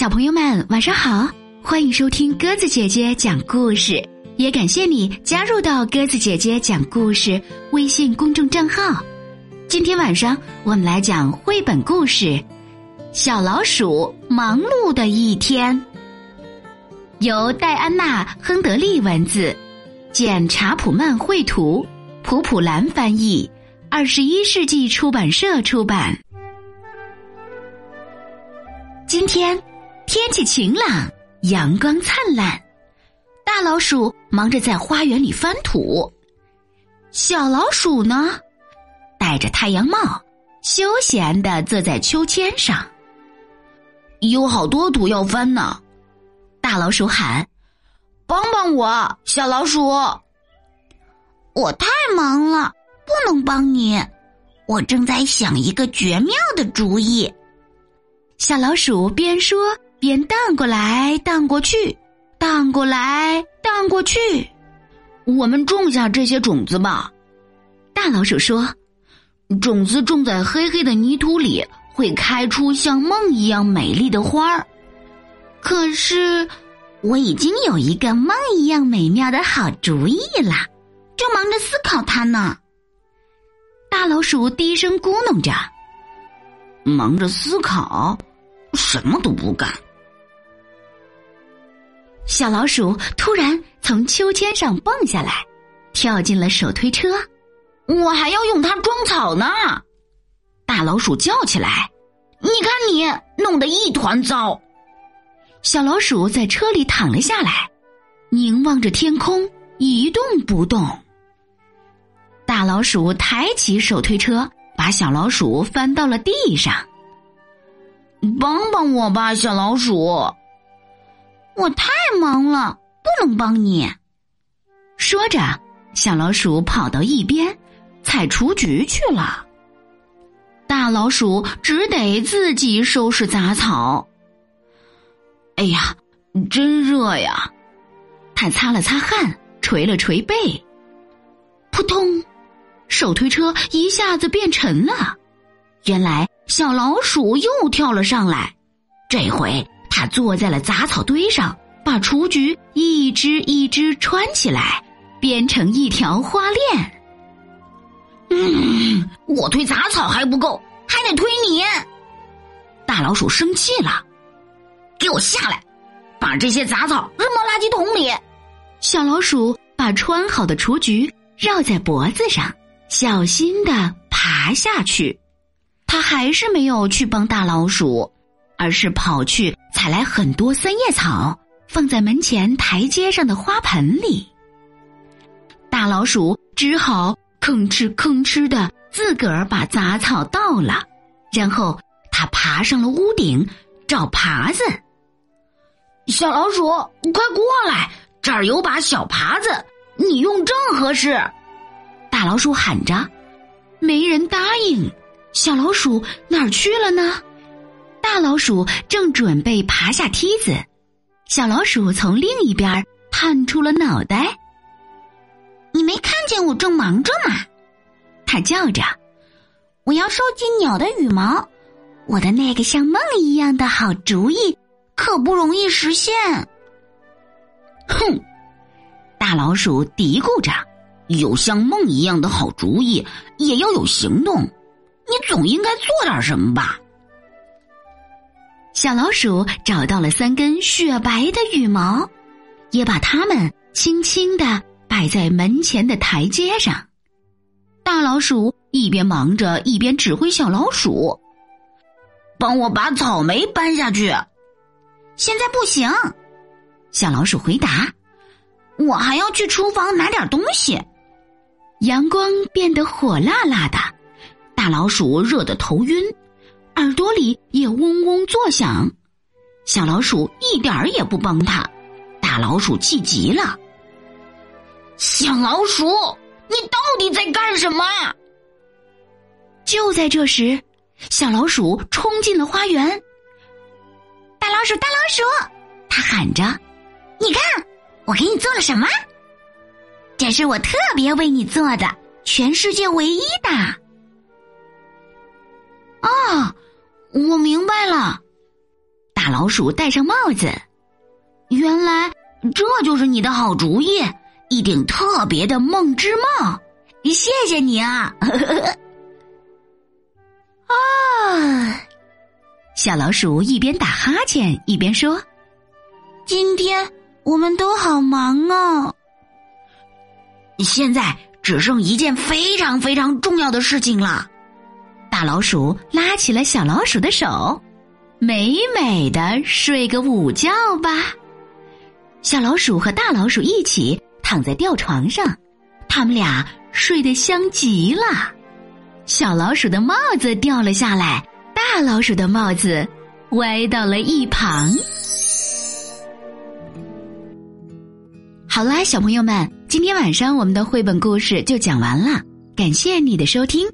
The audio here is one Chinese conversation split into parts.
小朋友们，晚上好！欢迎收听鸽子姐姐讲故事，也感谢你加入到鸽子姐姐讲故事微信公众账号。今天晚上我们来讲绘本故事《小老鼠忙碌的一天》，由戴安娜·亨德利文字，简·查普曼绘图，普普兰翻译，二十一世纪出版社出版。今天。天气晴朗，阳光灿烂，大老鼠忙着在花园里翻土，小老鼠呢，戴着太阳帽，休闲的坐在秋千上。有好多土要翻呢，大老鼠喊：“帮帮我，小老鼠！”我太忙了，不能帮你，我正在想一个绝妙的主意。小老鼠边说。边荡过来荡过去，荡过来荡过去。我们种下这些种子吧。大老鼠说：“种子种在黑黑的泥土里，会开出像梦一样美丽的花儿。”可是，我已经有一个梦一样美妙的好主意了，正忙着思考它呢。大老鼠低声咕哝着：“忙着思考，什么都不干。”小老鼠突然从秋千上蹦下来，跳进了手推车。我还要用它装草呢！大老鼠叫起来：“你看你弄得一团糟！”小老鼠在车里躺了下来，凝望着天空，一动不动。大老鼠抬起手推车，把小老鼠翻到了地上。帮帮我吧，小老鼠！我太忙了，不能帮你。说着，小老鼠跑到一边采雏菊去了。大老鼠只得自己收拾杂草。哎呀，真热呀！他擦了擦汗，捶了捶背。扑通，手推车一下子变沉了。原来小老鼠又跳了上来，这回。他坐在了杂草堆上，把雏菊一只一只穿起来，编成一条花链。嗯，我推杂草还不够，还得推你。大老鼠生气了，给我下来，把这些杂草扔到垃圾桶里。小老鼠把穿好的雏菊绕在脖子上，小心的爬下去。他还是没有去帮大老鼠。而是跑去采来很多三叶草，放在门前台阶上的花盆里。大老鼠只好吭哧吭哧的自个儿把杂草倒了，然后他爬上了屋顶找耙子。小老鼠，快过来，这儿有把小耙子，你用正合适。大老鼠喊着，没人答应。小老鼠哪儿去了呢？大老鼠正准备爬下梯子，小老鼠从另一边探出了脑袋。你没看见我正忙着吗？它叫着：“我要收集鸟的羽毛，我的那个像梦一样的好主意可不容易实现。”哼，大老鼠嘀咕着：“有像梦一样的好主意，也要有行动。你总应该做点什么吧？”小老鼠找到了三根雪白的羽毛，也把它们轻轻的摆在门前的台阶上。大老鼠一边忙着，一边指挥小老鼠：“帮我把草莓搬下去。”现在不行，小老鼠回答：“我还要去厨房拿点东西。”阳光变得火辣辣的，大老鼠热得头晕。耳朵里也嗡嗡作响，小老鼠一点儿也不帮他，大老鼠气极了。小老鼠，你到底在干什么？就在这时，小老鼠冲进了花园。大老鼠，大老鼠，他喊着：“你看，我给你做了什么？这是我特别为你做的，全世界唯一的。”我明白了，大老鼠戴上帽子。原来这就是你的好主意，一顶特别的梦之帽。谢谢你啊！啊，小老鼠一边打哈欠一边说：“今天我们都好忙哦。现在只剩一件非常非常重要的事情了。”大老鼠拉起了小老鼠的手，美美的睡个午觉吧。小老鼠和大老鼠一起躺在吊床上，他们俩睡得香极了。小老鼠的帽子掉了下来，大老鼠的帽子歪到了一旁。好啦，小朋友们，今天晚上我们的绘本故事就讲完了，感谢你的收听。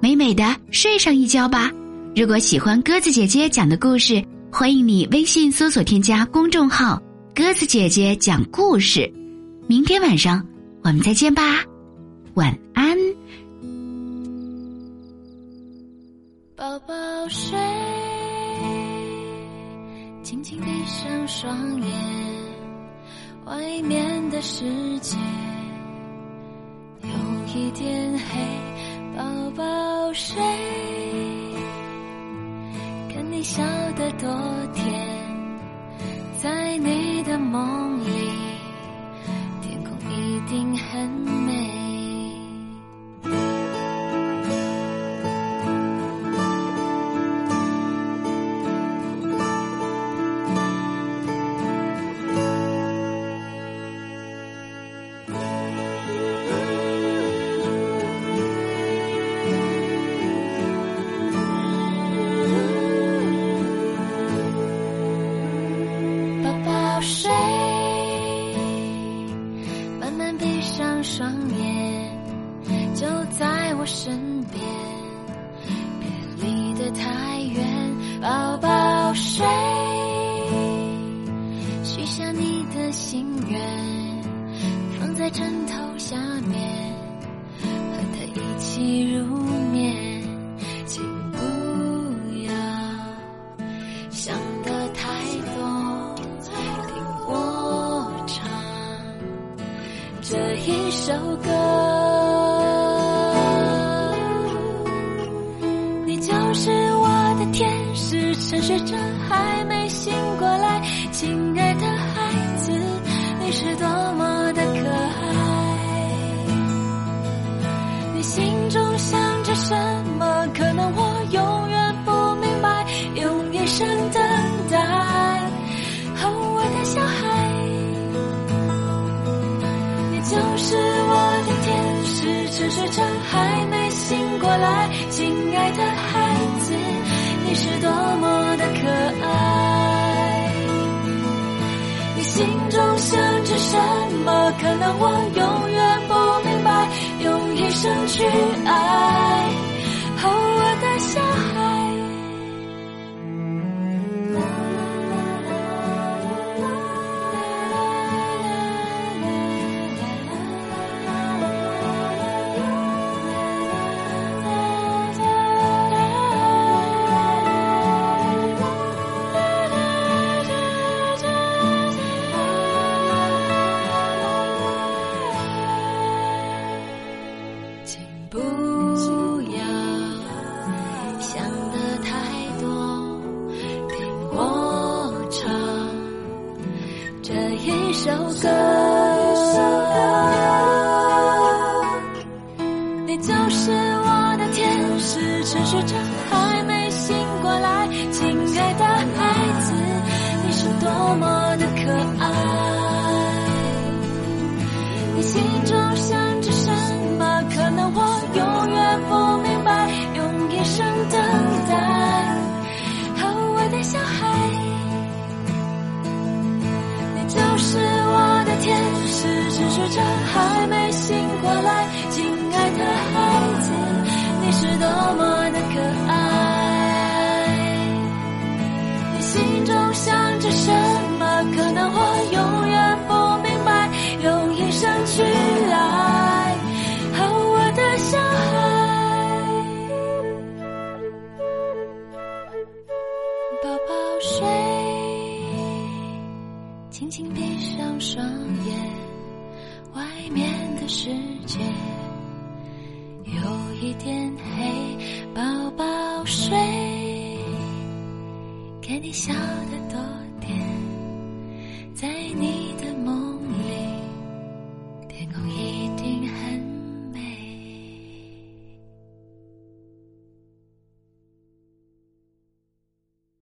美美的睡上一觉吧。如果喜欢鸽子姐姐讲的故事，欢迎你微信搜索添加公众号“鸽子姐姐讲故事”。明天晚上我们再见吧，晚安。宝宝睡，轻轻闭上双眼，外面的世界有一点黑。宝宝睡，看你笑得多甜，在你的梦心愿，放在枕头下面，和他一起入眠，请不要想得太多，听我唱这一。首歌，你就是我的天使，沉睡着还没醒过来，中想着什么？可能我永远不明白，用一生等待。哦，我的小孩，你就是我的天使。沉睡着还没醒过来，亲爱的孩子，你是多么的可爱。你心中想着什么？可能我永远，想去爱。沉睡着还没醒过来，亲爱的孩子，你是多么的可爱。你心中想着什么？可能我永远不明白，用一生等待。哦，我的小孩，你就是我的天使。沉睡着还没醒过来，亲爱的孩子，你是多么的爱。你心中想着什么？可能我永远不明白，用一生去宝宝睡，看你笑得多，